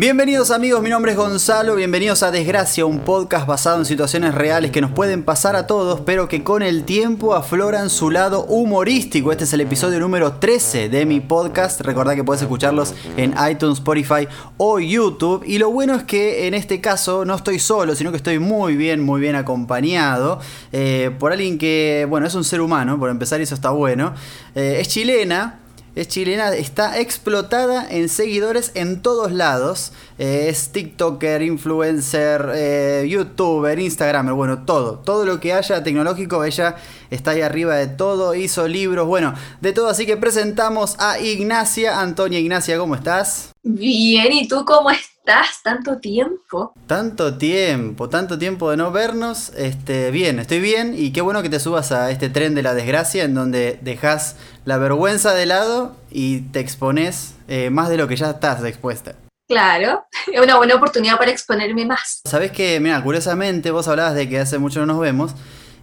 Bienvenidos amigos, mi nombre es Gonzalo, bienvenidos a Desgracia, un podcast basado en situaciones reales que nos pueden pasar a todos, pero que con el tiempo afloran su lado humorístico. Este es el episodio número 13 de mi podcast, recordad que puedes escucharlos en iTunes, Spotify o YouTube. Y lo bueno es que en este caso no estoy solo, sino que estoy muy bien, muy bien acompañado eh, por alguien que, bueno, es un ser humano, por empezar eso está bueno. Eh, es chilena, es chilena, está explotada en seguidores en todos lados. Eh, es TikToker, influencer, eh, YouTuber, Instagramer, bueno, todo. Todo lo que haya tecnológico, ella está ahí arriba de todo, hizo libros, bueno, de todo. Así que presentamos a Ignacia. Antonia Ignacia, ¿cómo estás? Bien, ¿y tú cómo estás? Tanto tiempo. Tanto tiempo, tanto tiempo de no vernos. Este, bien, estoy bien y qué bueno que te subas a este tren de la desgracia en donde dejas la vergüenza de lado y te expones eh, más de lo que ya estás expuesta. Claro, es una buena oportunidad para exponerme más. Sabes que, mira, curiosamente vos hablabas de que hace mucho no nos vemos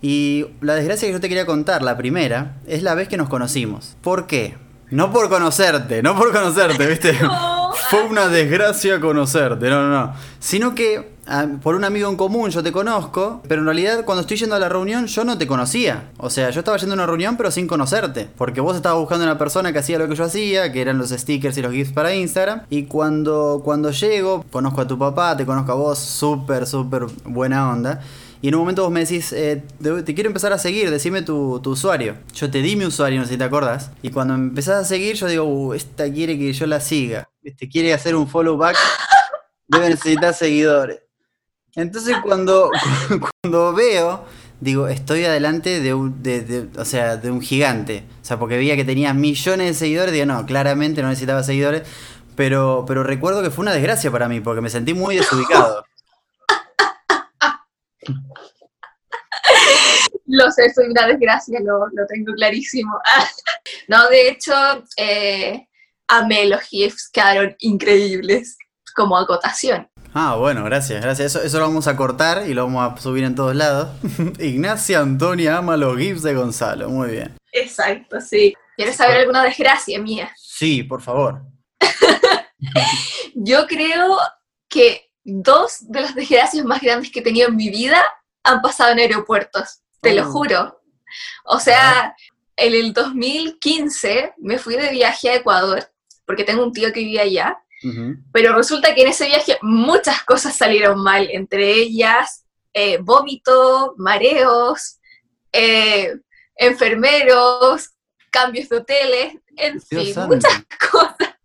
y la desgracia que yo te quería contar, la primera, es la vez que nos conocimos. ¿Por qué? No por conocerte, no por conocerte, ¿viste? Fue una desgracia conocerte, no, no, no. Sino que ah, por un amigo en común yo te conozco, pero en realidad cuando estoy yendo a la reunión yo no te conocía. O sea, yo estaba yendo a una reunión pero sin conocerte. Porque vos estabas buscando una persona que hacía lo que yo hacía, que eran los stickers y los gifs para Instagram. Y cuando, cuando llego, conozco a tu papá, te conozco a vos, súper, súper buena onda. Y en un momento vos me decís, eh, te, quiero empezar a seguir, decime tu, usuario. Yo te di mi usuario, no sé si te acordás. Y cuando empezás a seguir, yo digo, uh, esta quiere que yo la siga. Este quiere hacer un follow back, debe necesitar seguidores. Entonces cuando, cuando veo, digo, estoy adelante de un, de, o sea, de un gigante. O sea, porque veía que tenía millones de seguidores, digo, no, claramente no necesitaba seguidores. Pero, pero recuerdo que fue una desgracia para mí, porque me sentí muy desubicado. Lo sé, soy una desgracia, lo, lo tengo clarísimo. no, de hecho, eh, amé los GIFs, quedaron increíbles como acotación. Ah, bueno, gracias, gracias. Eso, eso lo vamos a cortar y lo vamos a subir en todos lados. Ignacia Antonia ama los GIFs de Gonzalo, muy bien. Exacto, sí. ¿Quieres saber alguna desgracia mía? Sí, por favor. Yo creo que dos de las desgracias más grandes que he tenido en mi vida han pasado en aeropuertos, te lo oh. juro. O sea, en el 2015 me fui de viaje a Ecuador, porque tengo un tío que vive allá, pero resulta que en ese viaje muchas cosas salieron mal, entre ellas eh, vómito, mareos, eh, enfermeros, cambios de hoteles, en fin, muchas cosas.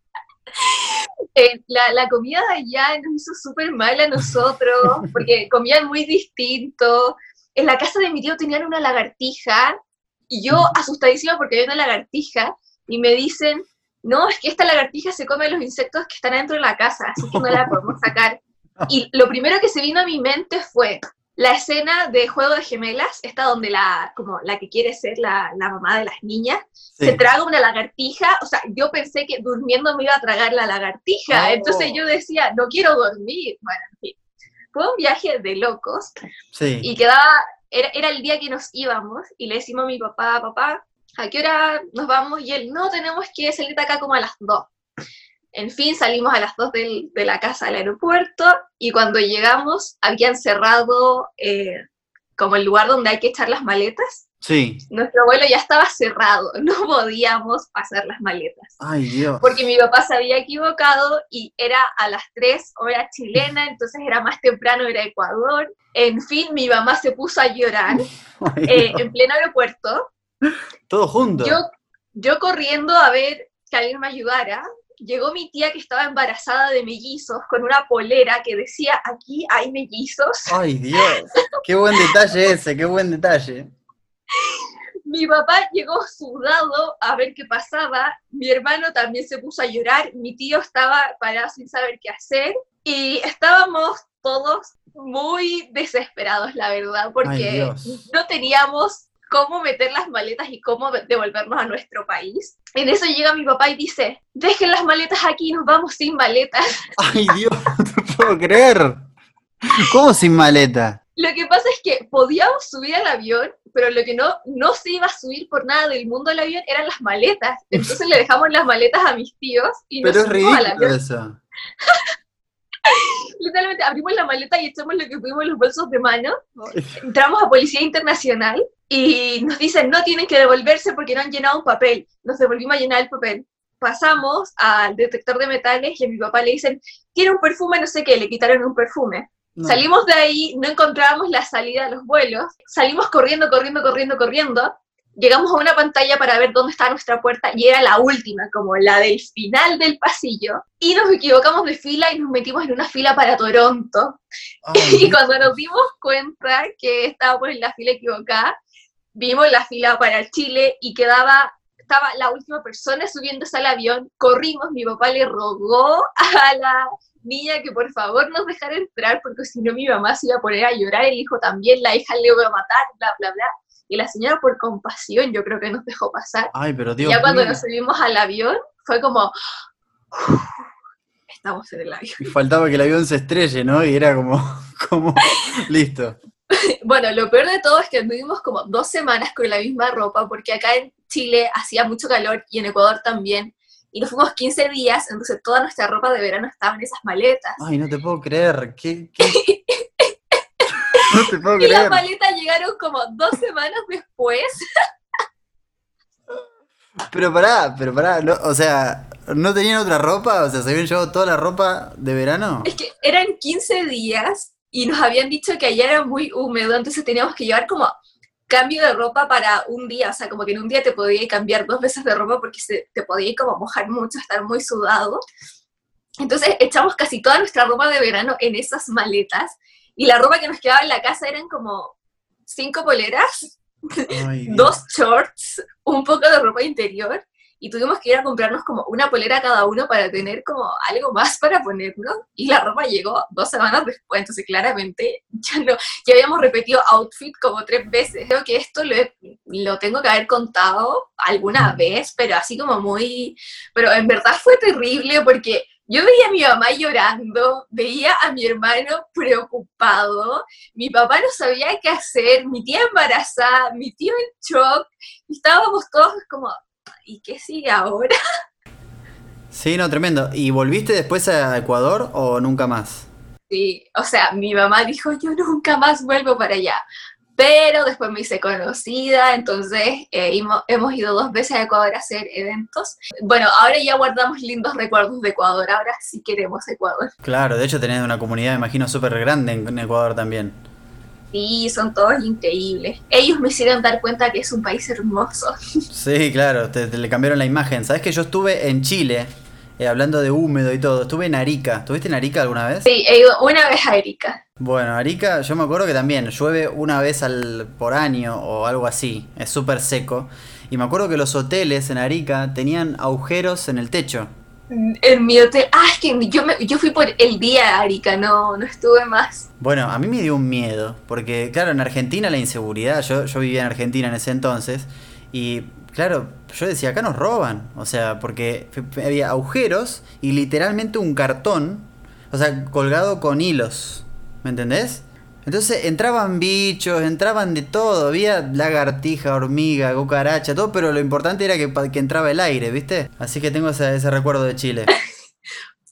Eh, la, comida de allá nos hizo súper mal a nosotros, porque comían muy distinto. En la casa de mi tío tenían una lagartija, y yo asustadísima porque había una lagartija, y me dicen, no, es que esta lagartija se come los insectos que están dentro de la casa, así que no la podemos sacar. Y lo primero que se vino a mi mente fue, la escena de Juego de Gemelas, esta donde la, como la que quiere ser la, mamá de las niñas, se traga una lagartija, o sea, yo pensé que durmiendo me iba a tragar la lagartija, oh. entonces yo decía, no quiero dormir, bueno, en fin. Fue un viaje de locos, y quedaba, era, era el día que nos íbamos, y le decimos a mi papá, papá, ¿a qué hora nos vamos? Y él, no, tenemos que salir de acá como a las dos. En fin, salimos a las 2 de la casa al aeropuerto y cuando llegamos habían cerrado eh, como el lugar donde hay que echar las maletas. Sí. Nuestro vuelo ya estaba cerrado, no podíamos pasar las maletas. Ay, Dios. Porque mi papá se había equivocado y era a las 3 hora chilena, entonces era más temprano, era Ecuador. En fin, mi mamá se puso a llorar eh, en pleno aeropuerto. Todo junto. Yo, yo corriendo a ver que alguien me ayudara, llegó mi tía que estaba embarazada de mellizos con una polera que decía, aquí hay mellizos. Ay Dios, qué buen detalle ese, qué buen detalle. Mi papá llegó sudado a ver qué pasaba, mi hermano también se puso a llorar, mi tío estaba parado sin saber qué hacer y estábamos todos muy desesperados, la verdad, porque no teníamos cómo meter las maletas y cómo devolvernos a nuestro país. En eso llega mi papá y dice, dejen las maletas aquí, nos vamos sin maletas. Ay Dios, no te puedo creer. ¿Cómo sin maleta? Lo que pasa es que podíamos subir al avión, pero lo que no, no se iba a subir por nada del mundo al avión eran las maletas. Entonces le dejamos las maletas a mis tíos y pero es ridículo Eso. literalmente abrimos la maleta y echamos lo que pudimos en los bolsos de mano. Entramos a Policía Internacional y nos dicen, no tienen que devolverse porque no han llenado un papel. Nos devolvimos a llenar el papel. Pasamos al detector de metales y a mi papá le dicen, tiene un perfume, no sé qué, le quitaron un perfume. Salimos de ahí, no encontrábamos la salida de los vuelos, salimos corriendo, corriendo, corriendo, corriendo, llegamos a una pantalla para ver dónde está nuestra puerta y era la última, como la del final del pasillo. Y nos equivocamos de fila y nos metimos en una fila para Toronto. y cuando nos dimos cuenta que estábamos en la fila equivocada, vimos la fila para Chile y quedaba estaba la última persona subiéndose al avión, corrimos, mi papá le rogó a la niña que por favor nos dejara entrar porque si no mi mamá se iba a poner a llorar, el hijo también, la hija le iba a matar, bla, bla, bla. Y la señora por compasión yo creo que nos dejó pasar. Ay, pero Dios ya cuando nos subimos al avión fue como... estamos en el avión. Y faltaba que el avión se estrelle, ¿no? Y era como, como listo. Bueno, lo peor de todo es que estuvimos como dos semanas con la misma ropa, porque acá en Chile hacía mucho calor y en Ecuador también. Y nos fuimos 15 días, entonces toda nuestra ropa de verano estaba en esas maletas. Ay, no te puedo creer. ¿Qué, qué? no te puedo y creer. las maletas llegaron como dos semanas después. pero pará, pero pará, o sea, ¿no tenían otra ropa? O sea, ¿se habían llevado toda la ropa de verano? Es que eran 15 días y nos habían dicho que allá era muy húmedo, entonces teníamos que llevar como cambio de ropa para un día, o sea, como que en un día te podías cambiar dos veces de ropa porque se, te podía como mojar mucho, estar muy sudado. Entonces echamos casi toda nuestra ropa de verano en esas maletas y la ropa que nos quedaba en la casa eran como cinco poleras, dos shorts, un poco de ropa interior y tuvimos que ir a comprarnos como una polera cada uno para tener como algo más para ponernos y la ropa llegó dos semanas después, entonces claramente ya no, ya habíamos repetido outfit como tres veces. Creo que esto lo, lo tengo que haber contado alguna vez, pero así como muy, pero en verdad fue terrible porque yo veía a mi mamá llorando, veía a mi hermano preocupado, mi papá no sabía qué hacer, mi tía embarazada, mi tío en shock, y estábamos todos como, ¿y qué sigue ahora? Sí, no, tremendo. ¿Y volviste después a Ecuador o nunca más? Sí, o sea, mi mamá dijo, yo nunca más vuelvo para allá. Pero después me hice conocida, entonces eh, hemos ido dos veces a Ecuador a hacer eventos. Bueno, ahora ya guardamos lindos recuerdos de Ecuador, ahora sí queremos Ecuador. Claro, de hecho tenés una comunidad, me imagino, súper grande en Ecuador también. Sí, son todos increíbles. Ellos me hicieron dar cuenta que es un país hermoso. Sí, claro, te, le cambiaron la imagen. ¿Sabes que yo estuve en Chile, eh, hablando de húmedo y todo? Estuve en Arica. ¿Tuviste en Arica alguna vez? Sí, he ido una vez a Arica. Bueno, Arica, yo me acuerdo que también llueve una vez al, por año o algo así. Es súper seco. Y me acuerdo que los hoteles en Arica tenían agujeros en el techo. En mi hotel. Ah, es que yo, me, yo fui por el día Arica, no, no estuve más. Bueno, a mí me dio un miedo, porque claro, en Argentina la inseguridad, yo, yo vivía en Argentina en ese entonces, y claro, yo decía, acá nos roban, o sea, porque había agujeros y literalmente un cartón, o sea, colgado con hilos, ¿me entendés? Entonces entraban bichos, entraban de todo, había lagartija, hormiga, cucaracha, todo, pero lo importante era que, que entraba el aire, ¿viste? Así que tengo ese, ese recuerdo de Chile.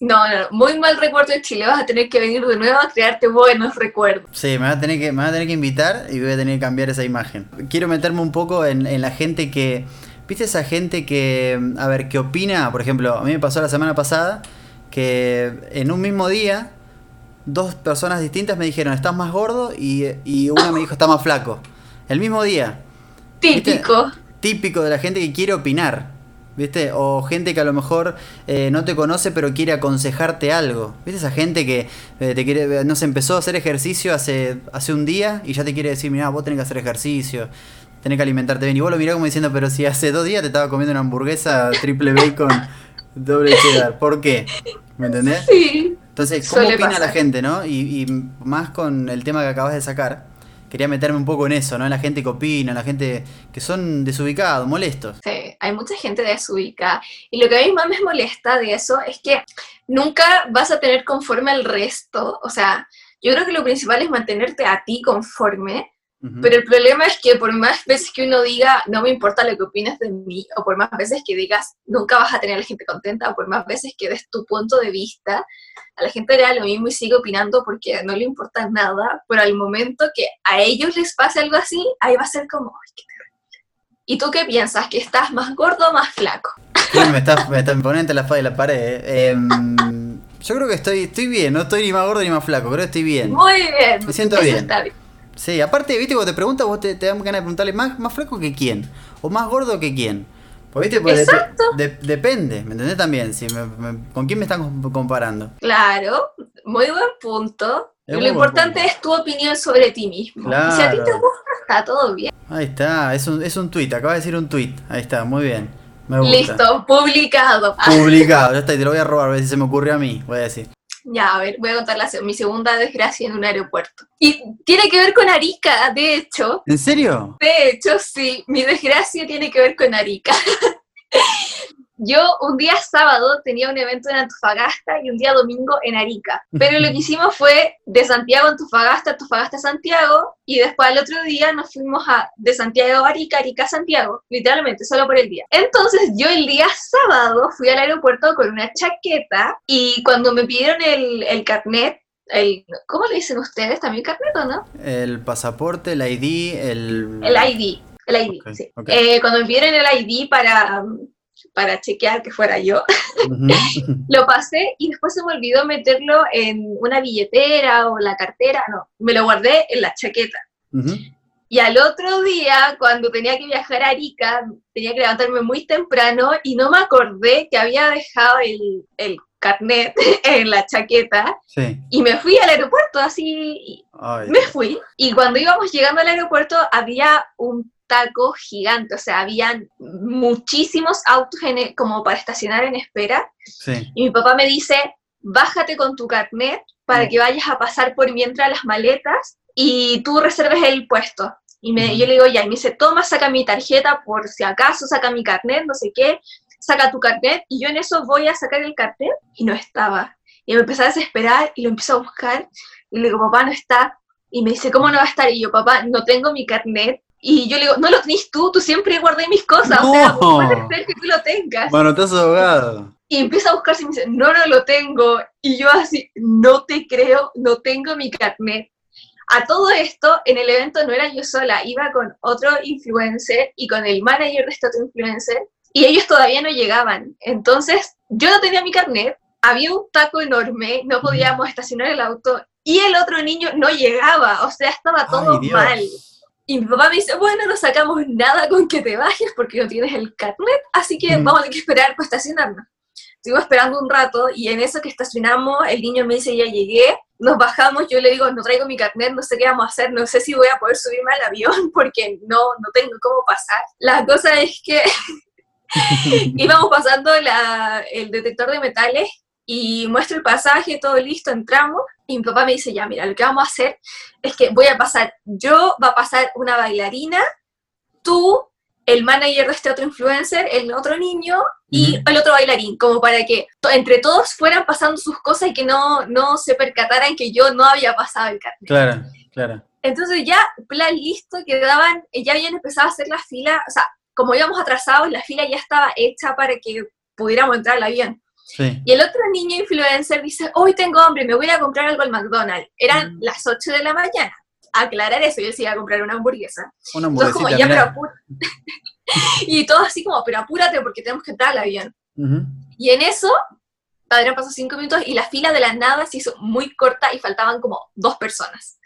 No, no, muy mal recuerdo de Chile, vas a tener que venir de nuevo a crearte buenos recuerdos. Sí, me va a tener que, me va a tener que invitar y voy a tener que cambiar esa imagen. Quiero meterme un poco en, en la gente que, ¿viste esa gente que, a ver, qué opina? Por ejemplo, a mí me pasó la semana pasada que en un mismo día dos personas distintas me dijeron, estás más gordo y, y una me dijo, está más flaco. El mismo día. Típico. Típico de la gente que quiere opinar. ¿Viste? O gente que a lo mejor eh, no te conoce pero quiere aconsejarte algo. ¿Viste esa gente que eh, te quiere, no se empezó a hacer ejercicio hace, hace un día y ya te quiere decir, mira, vos tenés que hacer ejercicio, tenés que alimentarte bien. Y vos lo mirás como diciendo, pero si hace dos días te estaba comiendo una hamburguesa triple bacon doble cheddar. ¿Por qué? ¿Me entendés? Sí. Entonces, ¿cómo opina la gente, no? Y, más con el tema que acabas de sacar, quería meterme un poco en eso, ¿no? En la gente que opina, la gente que son desubicados, molestos. Sí, hay mucha gente desubicada. Y lo que a mí más me molesta de eso es que nunca vas a tener conforme al resto. O sea, yo creo que lo principal es mantenerte a ti conforme, Pero el problema es que por más veces que uno diga, no me importa lo que opinas de mí, o por más veces que digas, nunca vas a tener a la gente contenta, o por más veces que des tu punto de vista, a la gente le da lo mismo y sigue opinando porque no le importa nada, pero al momento que a ellos les pase algo así, ahí va a ser como, ay, qué terrible. ¿Y tú qué piensas? ¿Que estás más gordo o más flaco? Sí, me está, me está imponente la espada de la pared. eh. Em, yo creo que estoy, estoy bien, no estoy ni más gordo ni más flaco, creo que estoy bien. Muy bien. Me siento bien. está bien. Sí, aparte, viste, cuando te preguntas, vos te, te dan ganas de preguntarle más, más flaco que quién, o más gordo que quién. Pues, viste, pues, Exacto. de- depende, ¿me entendés también? Si me- me- ¿Con quién me están com- comparando? Claro, muy buen punto. Es lo importante punto. es tu opinión sobre ti mismo. Y si a ti te Claro. gusta, está todo bien. Ahí está, es un, es un tweet, acaba de decir un tweet. Ahí está, muy bien. Me gusta. Listo, publicado. Publicado, ya está, y te lo voy a robar, a ver si se me ocurrió a mí, voy a decir. Ya, a ver, voy a contar la mi segunda desgracia en un aeropuerto. Y tiene que ver con Arica, de hecho. ¿En serio? De hecho, sí, mi desgracia tiene que ver con Arica. Yo un día sábado tenía un evento en Antofagasta y un día domingo en Arica. Pero lo que hicimos fue de Santiago a Antofagasta, Antofagasta a Santiago, y después al otro día nos fuimos a, de Santiago a Arica, Arica a Santiago, literalmente, solo por el día. Entonces yo el día sábado fui al aeropuerto con una chaqueta y cuando me pidieron el, el carnet, el, ¿cómo le dicen ustedes? ¿También carnet o no? El pasaporte, el ID, el... El ID, el ID, sí. Eh, cuando me pidieron el ID para, para chequear que fuera yo, lo pasé y después se me olvidó meterlo en una billetera o la cartera, no, me lo guardé en la chaqueta. Y al otro día, cuando tenía que viajar a Arica, tenía que levantarme muy temprano y no me acordé que había dejado el, el carnet en la chaqueta Sí. y me fui al aeropuerto así, Ay, me fui. Y cuando íbamos llegando al aeropuerto había un taco gigante, o sea, habían muchísimos autos en e- como para estacionar en espera sí. y mi papá me dice, bájate con tu carnet para Mm. que vayas a pasar por mientras las maletas y tú reserves el puesto. Y me, yo le digo, ya, y me dice, toma, saca mi tarjeta por si acaso, saca mi carnet, no sé qué, saca tu carnet, y yo en eso voy a sacar el carnet y no estaba. Y me empecé a desesperar y lo empiezo a buscar y le digo, papá, no está. Y me dice, ¿cómo no va a estar? Y yo, papá, no tengo mi carnet. Y yo le digo, no lo tenés tú, tú siempre guardé mis cosas, o sea, No. ¿cómo puede ser que tú lo tengas? Manotazo ahogado. Y empieza a buscarse y me dice, no, no lo tengo. Y yo así, no te creo, no tengo mi carnet. A todo esto, en el evento no era yo sola, iba con otro influencer y con el manager de este otro influencer, y ellos todavía no llegaban. Entonces, yo no tenía mi carnet, había un taco enorme, no podíamos estacionar el auto, y el otro niño no llegaba, o sea, estaba todo Ay, mal. Y mi papá me dice, bueno, no sacamos nada con que te bajes porque no tienes el carnet, así que Mm. vamos a tener que esperar para estacionarnos. Estuvimos esperando un rato y en eso que estacionamos, el niño me dice, ya llegué, nos bajamos, yo le digo, no traigo mi carnet, no sé qué vamos a hacer, no sé si voy a poder subirme al avión porque no, no tengo cómo pasar. La cosa es que íbamos pasando la- el detector de metales y muestro el pasaje, todo listo, entramos y mi papá me dice, ya, mira, lo que vamos a hacer es que voy a pasar, yo va a pasar una bailarina, tú, el manager de este otro influencer, el otro niño y el otro bailarín, como para que entre todos fueran pasando sus cosas y que no, no se percataran que yo no había pasado el carnet. Claro, claro. Entonces ya, plan listo, quedaban, ya habían empezado a hacer la fila, o sea, como íbamos atrasados, la fila ya estaba hecha para que pudiéramos entrar al avión. Sí. Y el otro niño influencer dice, hoy tengo hambre, me voy a comprar algo al McDonald's. Eran Mm. las 8 de la mañana. Aclarar eso, yo sí iba a comprar una hamburguesa. Una Entonces como, hamburguesita, ya, pero y todo así como, pero apúrate porque tenemos que entrar al avión. Y en eso, habrían pasado cinco minutos y la fila de la nada se hizo muy corta y faltaban como dos personas.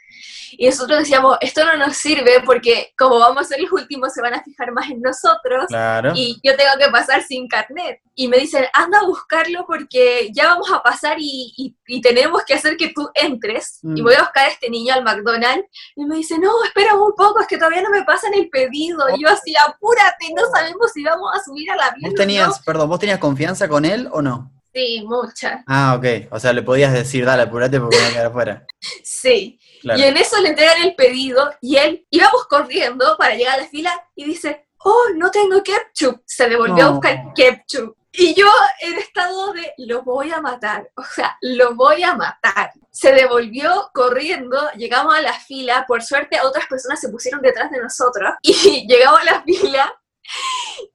Y nosotros decíamos, esto no nos sirve porque como vamos a ser los últimos, se van a fijar más en nosotros Claro. y yo tengo que pasar sin carnet. Y me dicen, anda a buscarlo porque ya vamos a pasar y, y- y tenemos que hacer que tú entres. Mm. Y voy a buscar a este niño al McDonald's. Y me dice, no, espera un poco, es que todavía no me pasan el pedido. Y yo así, apúrate, no sabemos si vamos a subir al avión. ¿Vos o tenías, no". perdón, vos tenías confianza con él o no? Sí, mucha. Ah, ok. O sea, le podías decir, dale, apurate porque me voy a quedar afuera. Sí. Claro. Y en eso le entregan el pedido y él íbamos corriendo para llegar a la fila y dice, oh, no tengo ketchup, se devolvió a No. buscar ketchup. Y yo en estado de, lo voy a matar, o sea, lo voy a matar. Se devolvió corriendo, llegamos a la fila, por suerte otras personas se pusieron detrás de nosotros y llegamos a la fila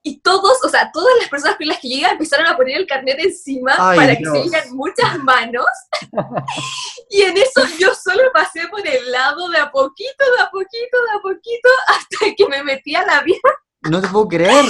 y todos, o sea, todas las personas con las que llegan empezaron a poner el carnet encima Ay, para que se vieran muchas manos. Y en eso yo solo pasé por el lado de a poquito, de a poquito, de a poquito, hasta que me metí a la vía No te puedo creer.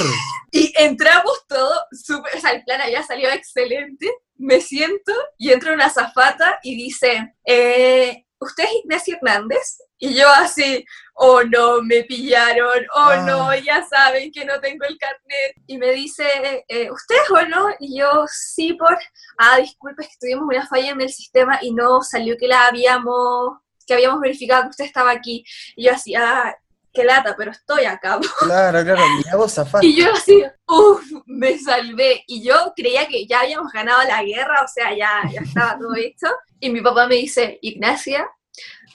y entramos todos, súper, o sea, el plan allá salió excelente. Me siento y entra una azafata y dice, eh, ¿usted es Ignacio Hernández? Y yo así, oh no, me pillaron, oh Ah. no, ya saben que no tengo el carnet. Y me dice, eh, ¿usted o no? Y yo, sí, por, ah, disculpe, es que tuvimos una falla en el sistema y no salió que la habíamos, que habíamos verificado que usted estaba aquí. Y yo así, ah, qué lata, pero estoy acá. Claro, claro. Mira vos zafás. Y yo así, uff, me salvé. Y yo creía que ya habíamos ganado la guerra, o sea, ya, ya estaba todo hecho. Y mi papá me dice, Ignacia,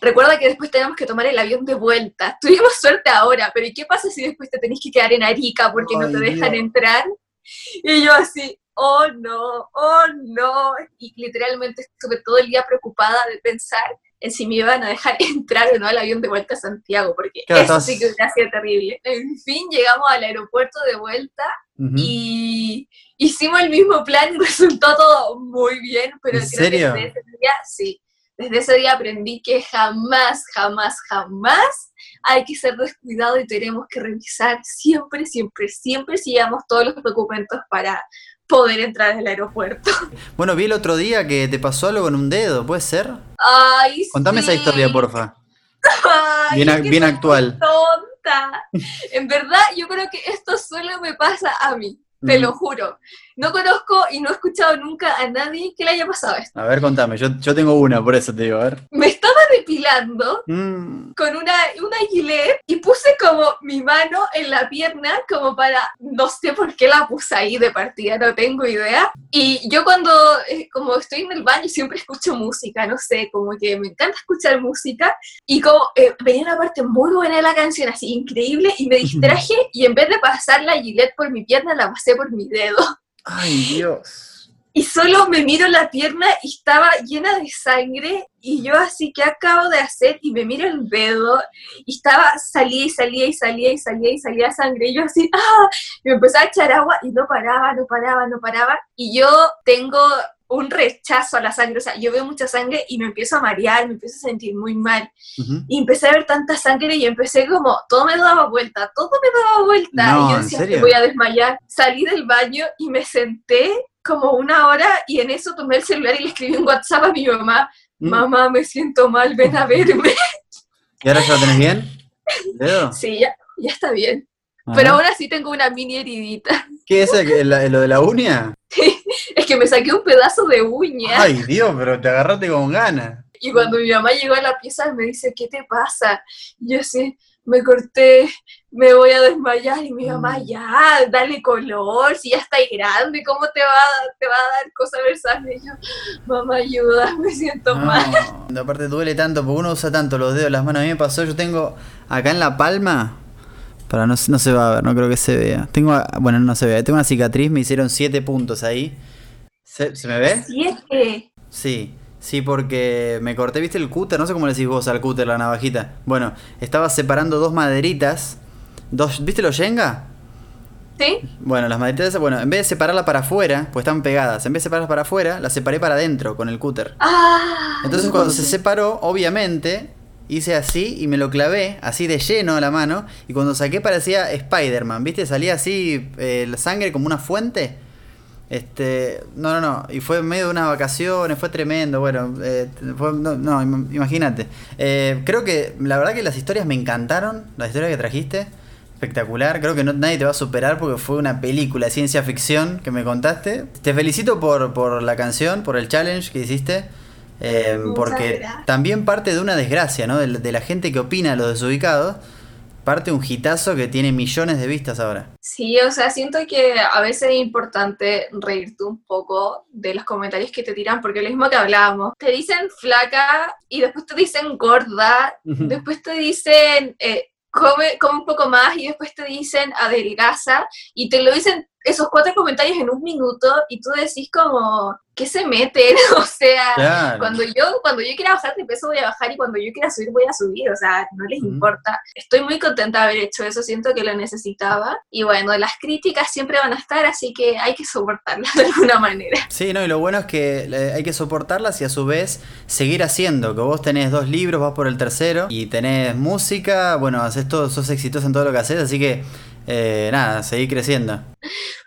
recuerda que después tenemos que tomar el avión de vuelta. Tuvimos suerte ahora, pero ¿y qué pasa si después te tenés que quedar en Arica porque no te dejan Dios. entrar? Y yo así, oh no, oh no. Y literalmente estuve todo el día preocupada de pensar en si me iban a dejar entrar o no al avión de vuelta a Santiago, porque Claro, eso estabas- sí que hubiera sido terrible. En fin, llegamos al aeropuerto de vuelta Ujú. y hicimos el mismo plan y resultó todo muy bien, pero ¿En creo serio? que desde ese día, sí, desde ese día aprendí que jamás, jamás, jamás hay que ser descuidado y tenemos que revisar siempre, siempre, siempre si llevamos todos los documentos para poder entrar al aeropuerto. Bueno, vi el otro día que te pasó algo con un dedo, ¿puede ser? Ay, Contame esa historia, porfa. Ay, Bien es ac- que bien actual. Tonta. En verdad, yo creo que esto solo me pasa a mí, te lo juro. No conozco y no he escuchado nunca a nadie que le haya pasado esto. A ver, contame. Yo, yo tengo una, por eso te digo, a ver. Me estaba depilando Mm, con una, una gilet y puse como mi mano en la pierna como para, no sé por qué la puse ahí de partida, no tengo idea. Y yo cuando, eh, como estoy en el baño, siempre escucho música, no sé, como que me encanta escuchar música. Y como eh, venía una parte muy buena de la canción, así increíble, y me distraje y en vez de pasar la gilet por mi pierna, la pasé por mi dedo. Ay, Dios. Y solo me miro la pierna y estaba llena de sangre y yo así, ¿qué acabo de hacer? Y me miro el dedo y estaba, salía y salía y salía y salía y salía sangre y yo así, ¡ah! Y me empezaba a echar agua y no paraba, no paraba, no paraba. Y yo tengo un rechazo a la sangre, o sea, yo veo mucha sangre y me empiezo a marear, me empiezo a sentir muy mal. Y empecé a ver tanta sangre y empecé como, todo me daba vuelta, todo me daba vuelta. No, y yo ¿en decía, serio? "Me voy a desmayar. Salí del baño y me senté como una hora y en eso tomé el celular y le escribí un WhatsApp a mi mamá, Mm. mamá, me siento mal, ven a verme. ¿Y ahora ya lo tenés bien? ¿El dedo? sí, ya, ya está bien. Ajá. Pero ahora sí tengo una mini heridita. ¿Qué es el la- lo de la uña? Es que me saqué un pedazo de uña. Ay, Dios, pero te agarraste con ganas. Y cuando mi mamá llegó a la pieza me dice, ¿qué te pasa? Y yo así, me corté, me voy a desmayar. Y mi mamá, Mm. ya, dale color, si ya está grande, ¿cómo te va, a- te va a dar cosa ver sangre? Y yo, mamá, ayuda, me siento mal. No, aparte duele tanto, porque uno usa tanto los dedos, las manos. A mí me pasó, yo tengo acá en la palma, para no, no se va a ver, no creo que se vea. Tengo, bueno, no se ve, tengo una cicatriz, me hicieron siete puntos ahí. ¿Se, ¿se me ve? Siete. Sí, sí, porque me corté, ¿viste el cúter? No sé cómo le decís vos al cúter, la navajita. Bueno, estaba separando dos maderitas, dos, ¿viste los Jenga? ¿Sí? Bueno, las maderitas, bueno, en vez de separarlas para afuera, pues están pegadas, en vez de separarlas para afuera, las separé para adentro con el cúter. Ah. Entonces cuando se separó, obviamente, hice así y me lo clavé, así de lleno a la mano, y cuando saqué parecía Spider-Man, ¿viste? Salía así eh, la sangre como una fuente. Este, no, no, no, y fue en medio de unas vacaciones, fue tremendo, bueno, eh, fue- no, no, im- imagínate. Eh, creo que la verdad que las historias me encantaron, las historias que trajiste, espectacular, creo que no, nadie te va a superar porque fue una película de ciencia ficción que me contaste. Te felicito por, por la canción, por el challenge que hiciste. eh, porque también parte de una desgracia, ¿no? De, de la gente que opina de los desubicados. Parte un hitazo que tiene millones de vistas ahora. Sí, o sea, siento que a veces es importante reírte un poco de los comentarios que te tiran, porque lo mismo que hablábamos, te dicen flaca y después te dicen gorda, después te dicen, eh, come, come un poco más y después te dicen adelgaza y te lo dicen esos cuatro comentarios en un minuto y tú decís como, ¿qué se meten? o sea, cuando yo cuando yo quiera bajar de peso voy a bajar y cuando yo quiera subir voy a subir, o sea, no les importa. Estoy muy contenta de haber hecho eso, siento que lo necesitaba y bueno, las críticas siempre van a estar, así que hay que soportarlas de alguna manera. Sí, no, y lo bueno es que eh, hay que soportarlas y a su vez seguir haciendo, que vos tenés dos libros, vas por el tercero y tenés música, bueno, haces todo, sos exitoso en todo lo que haces, así que eh, nada, seguir creciendo.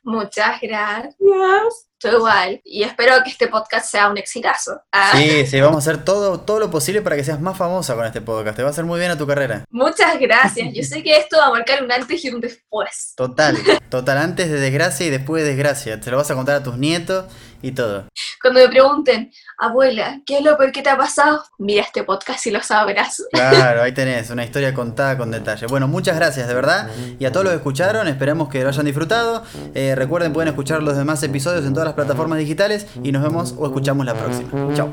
Muchas gracias. Igual. Y espero que este podcast sea un exitazo. Ah. Sí, sí, vamos a hacer todo, todo lo posible para que seas más famosa con este podcast. Te va a hacer muy bien a tu carrera. Muchas gracias. Yo sé que esto va a marcar un antes y un después. Total, total. Antes de desgracia y después de desgracia. Te lo vas a contar a tus nietos y todo. Cuando me pregunten, abuela, ¿qué es lo peor que te ha pasado? Mira este podcast y lo sabrás. Claro, ahí tenés, una historia contada con detalle. Bueno, muchas gracias, de verdad. Y a todos los que escucharon, esperemos que lo hayan disfrutado. Eh, recuerden, pueden escuchar los demás episodios en todas plataformas digitales y nos vemos o escuchamos la próxima. Chao.